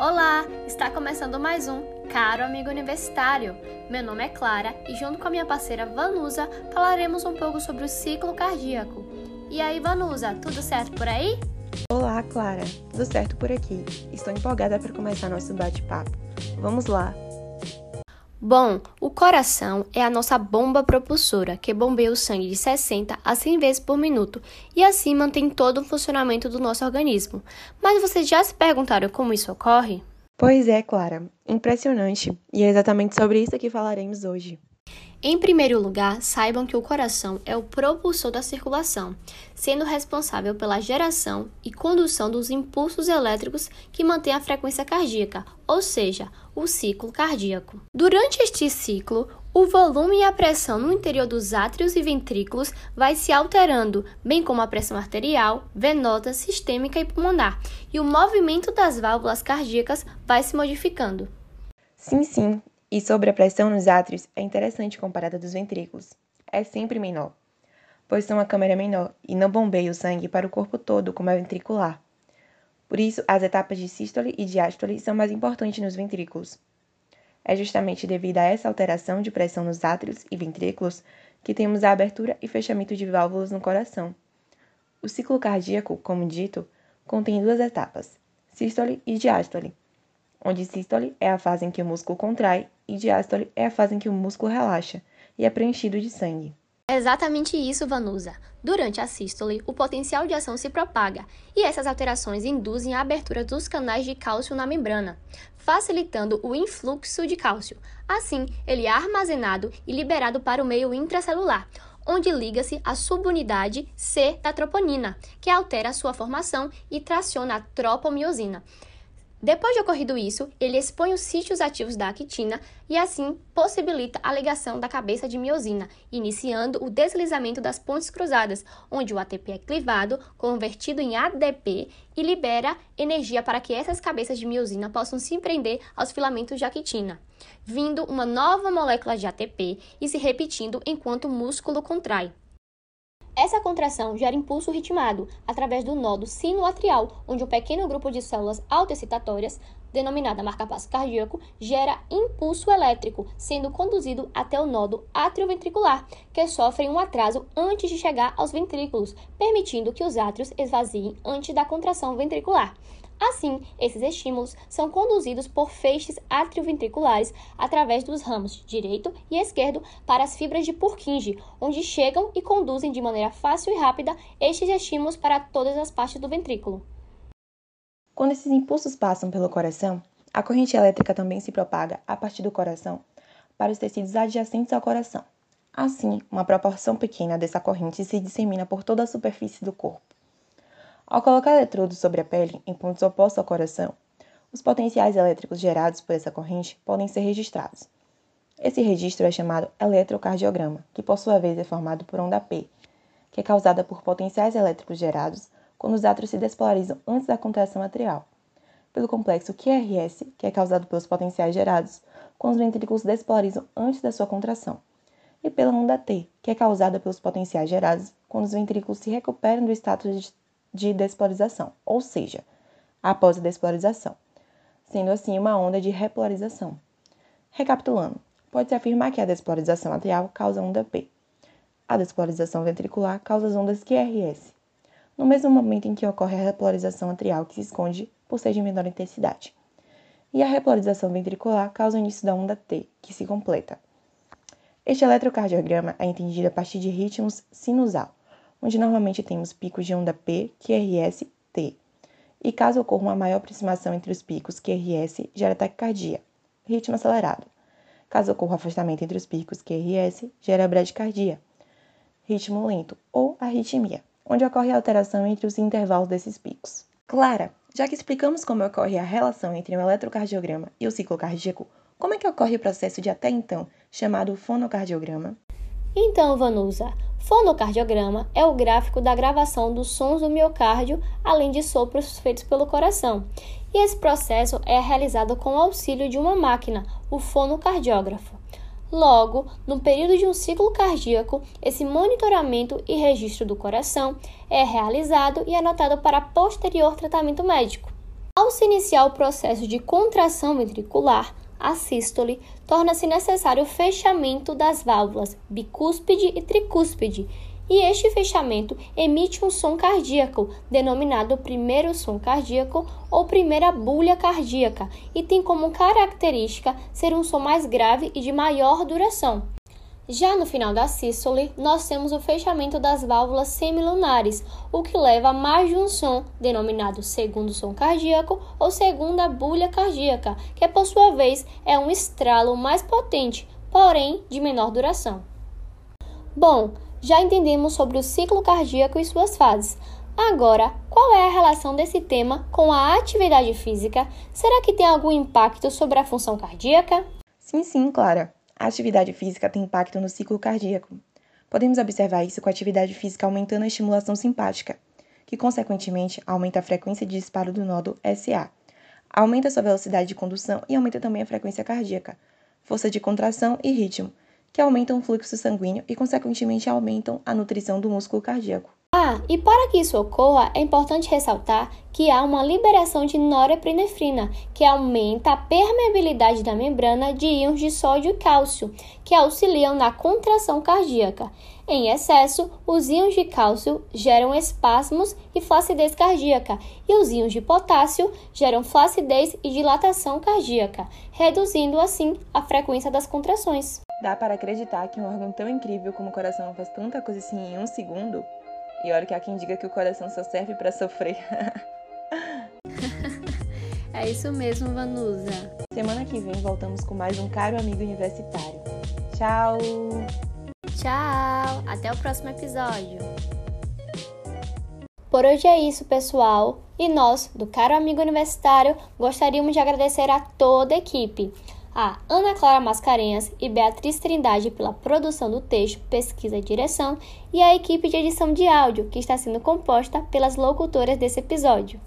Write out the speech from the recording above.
Olá, está começando mais um Caro Amigo Universitário. Meu nome é Clara e junto com a minha parceira Vanusa falaremos um pouco sobre o ciclo cardíaco. E aí, Vanusa, tudo certo por aí? Olá, Clara. Tudo certo por aqui. Estou empolgada para começar nosso bate-papo. Vamos lá. Bom, o coração é a nossa bomba propulsora, que bombeia o sangue de 60 a 100 vezes por minuto e assim mantém todo o funcionamento do nosso organismo. Mas vocês já se perguntaram como isso ocorre? Pois é, Clara. Impressionante. E é exatamente sobre isso que falaremos hoje. Em primeiro lugar, saibam que o coração é o propulsor da circulação, sendo responsável pela geração e condução dos impulsos elétricos que mantêm a frequência cardíaca, ou seja, o ciclo cardíaco. Durante este ciclo, o volume e a pressão no interior dos átrios e ventrículos vai se alterando, bem como a pressão arterial, venosa, sistêmica e pulmonar, e o movimento das válvulas cardíacas vai se modificando. Sim, sim, e sobre a pressão nos átrios é interessante comparada dos ventrículos. É sempre menor, pois são a câmara menor e não bombeia o sangue para o corpo todo como a ventricular. Por isso, as etapas de sístole e diástole são mais importantes nos ventrículos. É justamente devido a essa alteração de pressão nos átrios e ventrículos que temos a abertura e fechamento de válvulas no coração. O ciclo cardíaco, como dito, contém duas etapas, sístole e diástole onde sístole é a fase em que o músculo contrai e diástole é a fase em que o músculo relaxa e é preenchido de sangue. É exatamente isso, Vanusa. Durante a sístole, o potencial de ação se propaga e essas alterações induzem a abertura dos canais de cálcio na membrana, facilitando o influxo de cálcio. Assim, ele é armazenado e liberado para o meio intracelular, onde liga-se a subunidade C da troponina, que altera sua formação e traciona a tropomiosina. Depois de ocorrido isso, ele expõe os sítios ativos da actina e assim possibilita a ligação da cabeça de miosina, iniciando o deslizamento das pontes cruzadas, onde o ATP é clivado, convertido em ADP e libera energia para que essas cabeças de miosina possam se prender aos filamentos de actina, vindo uma nova molécula de ATP e se repetindo enquanto o músculo contrai. Essa contração gera impulso ritmado através do nodo sinoatrial, onde um pequeno grupo de células autoexcitatórias, denominada marcapasso cardíaco, gera impulso elétrico, sendo conduzido até o nodo atrioventricular, que sofre um atraso antes de chegar aos ventrículos, permitindo que os átrios esvaziem antes da contração ventricular. Assim, esses estímulos são conduzidos por feixes atrioventriculares através dos ramos direito e esquerdo para as fibras de Purkinje, onde chegam e conduzem de maneira fácil e rápida estes estímulos para todas as partes do ventrículo. Quando esses impulsos passam pelo coração, a corrente elétrica também se propaga a partir do coração para os tecidos adjacentes ao coração. Assim, uma proporção pequena dessa corrente se dissemina por toda a superfície do corpo. Ao colocar eletrodos sobre a pele, em pontos opostos ao coração, os potenciais elétricos gerados por essa corrente podem ser registrados. Esse registro é chamado eletrocardiograma, que por sua vez é formado por onda P, que é causada por potenciais elétricos gerados quando os átrios se despolarizam antes da contração atrial, pelo complexo QRS, que é causado pelos potenciais gerados quando os ventrículos despolarizam antes da sua contração, e pela onda T, que é causada pelos potenciais gerados quando os ventrículos se recuperam do status de de despolarização, ou seja, após a despolarização, sendo assim uma onda de repolarização. Recapitulando, pode-se afirmar que a despolarização atrial causa onda P. A despolarização ventricular causa as ondas QRS, no mesmo momento em que ocorre a repolarização atrial, que se esconde por ser de menor intensidade. E a repolarização ventricular causa o início da onda T, que se completa. Este eletrocardiograma é entendido a partir de ritmos sinusal, onde normalmente temos picos de onda P, QRS, T. E caso ocorra uma maior aproximação entre os picos QRS, gera taquicardia, ritmo acelerado. Caso ocorra afastamento entre os picos QRS, gera bradicardia, ritmo lento ou arritmia, onde ocorre a alteração entre os intervalos desses picos. Clara, já que explicamos como ocorre a relação entre o eletrocardiograma e o ciclo cardíaco, como é que ocorre o processo de até então chamado fonocardiograma? Então, Vanusa, fonocardiograma é o gráfico da gravação dos sons do miocárdio, além de sopros feitos pelo coração. E esse processo é realizado com o auxílio de uma máquina, o fonocardiógrafo. Logo, no período de um ciclo cardíaco, esse monitoramento e registro do coração é realizado e anotado para posterior tratamento médico. Ao se iniciar o processo de contração ventricular, a sístole, torna-se necessário o fechamento das válvulas bicúspide e tricúspide, e este fechamento emite um som cardíaco, denominado primeiro som cardíaco ou primeira bulha cardíaca, e tem como característica ser um som mais grave e de maior duração. Já no final da sístole, nós temos o fechamento das válvulas semilunares, o que leva a mais de um som, denominado segundo som cardíaco ou segunda bulha cardíaca, que por sua vez é um estralo mais potente, porém de menor duração. Bom, já entendemos sobre o ciclo cardíaco e suas fases. Agora, qual é a relação desse tema com a atividade física? Será que tem algum impacto sobre a função cardíaca? Sim, sim, Clara. A atividade física tem impacto no ciclo cardíaco. Podemos observar isso com a atividade física aumentando a estimulação simpática, que consequentemente aumenta a frequência de disparo do nódo SA, aumenta sua velocidade de condução e aumenta também a frequência cardíaca, força de contração e ritmo, que aumentam o fluxo sanguíneo e consequentemente aumentam a nutrição do músculo cardíaco. Ah, e para que isso ocorra, é importante ressaltar que há uma liberação de norepinefrina, que aumenta a permeabilidade da membrana de íons de sódio e cálcio, que auxiliam na contração cardíaca. Em excesso, os íons de cálcio geram espasmos e flacidez cardíaca, e os íons de potássio geram flacidez e dilatação cardíaca, reduzindo assim a frequência das contrações. Dá para acreditar que um órgão tão incrível como o coração faz tanta coisa assim em um segundo? E olha que há quem diga que o coração só serve para sofrer. é isso mesmo, Vanusa. Semana que vem voltamos com mais um caro amigo universitário. Tchau! Tchau! Até o próximo episódio. Por hoje é isso, pessoal. E nós, do Caro Amigo Universitário, gostaríamos de agradecer a toda a equipe a Ana Clara Mascarenhas e Beatriz Trindade pela produção do texto, pesquisa e direção, e a equipe de edição de áudio, que está sendo composta pelas locutoras desse episódio.